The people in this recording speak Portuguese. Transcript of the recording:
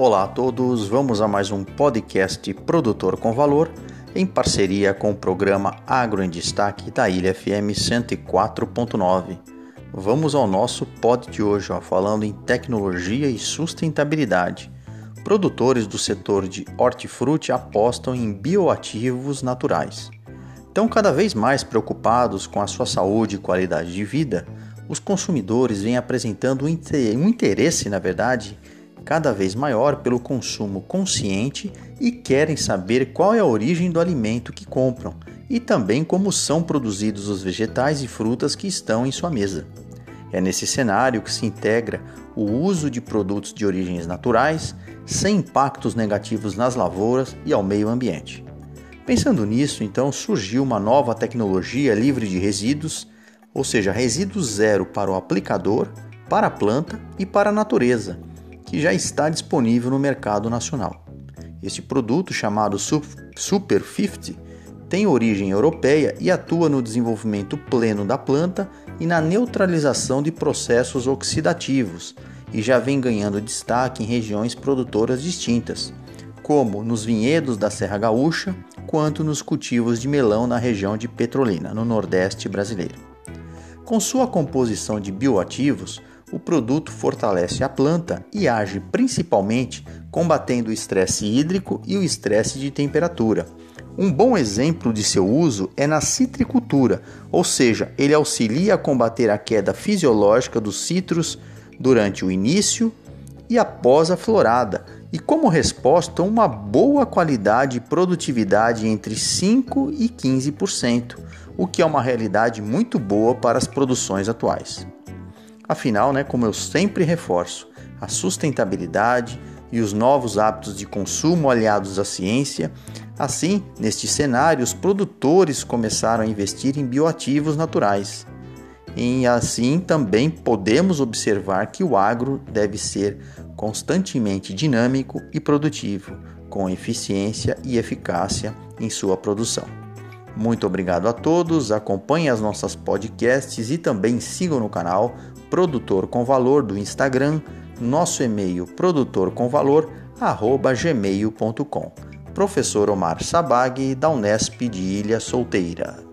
Olá a todos, vamos a mais um podcast Produtor com Valor em parceria com o programa Agro em Destaque da Ilha FM 104.9. Vamos ao nosso pod de hoje, ó, falando em tecnologia e sustentabilidade. Produtores do setor de hortifruti apostam em bioativos naturais. Então, cada vez mais preocupados com a sua saúde e qualidade de vida, os consumidores vêm apresentando um interesse, na verdade, cada vez maior pelo consumo consciente e querem saber qual é a origem do alimento que compram e também como são produzidos os vegetais e frutas que estão em sua mesa. É nesse cenário que se integra o uso de produtos de origens naturais, sem impactos negativos nas lavouras e ao meio ambiente. Pensando nisso, então surgiu uma nova tecnologia livre de resíduos ou seja, resíduo zero para o aplicador, para a planta e para a natureza, que já está disponível no mercado nacional. Este produto, chamado Super 50, tem origem europeia e atua no desenvolvimento pleno da planta e na neutralização de processos oxidativos, e já vem ganhando destaque em regiões produtoras distintas, como nos vinhedos da Serra Gaúcha, quanto nos cultivos de melão na região de Petrolina, no Nordeste brasileiro. Com sua composição de bioativos, o produto fortalece a planta e age principalmente combatendo o estresse hídrico e o estresse de temperatura. Um bom exemplo de seu uso é na citricultura, ou seja, ele auxilia a combater a queda fisiológica dos citros durante o início e após a florada, e como resposta, uma boa qualidade e produtividade entre 5 e 15%, o que é uma realidade muito boa para as produções atuais. Afinal, né, como eu sempre reforço, a sustentabilidade e os novos hábitos de consumo aliados à ciência, assim, neste cenário, os produtores começaram a investir em bioativos naturais. E assim também podemos observar que o agro deve ser constantemente dinâmico e produtivo, com eficiência e eficácia em sua produção. Muito obrigado a todos, acompanhem as nossas podcasts e também sigam no canal Produtor com Valor do Instagram, nosso e-mail produtorcomvalor@gmail.com. Professor Omar Sabag da Unesp de Ilha Solteira.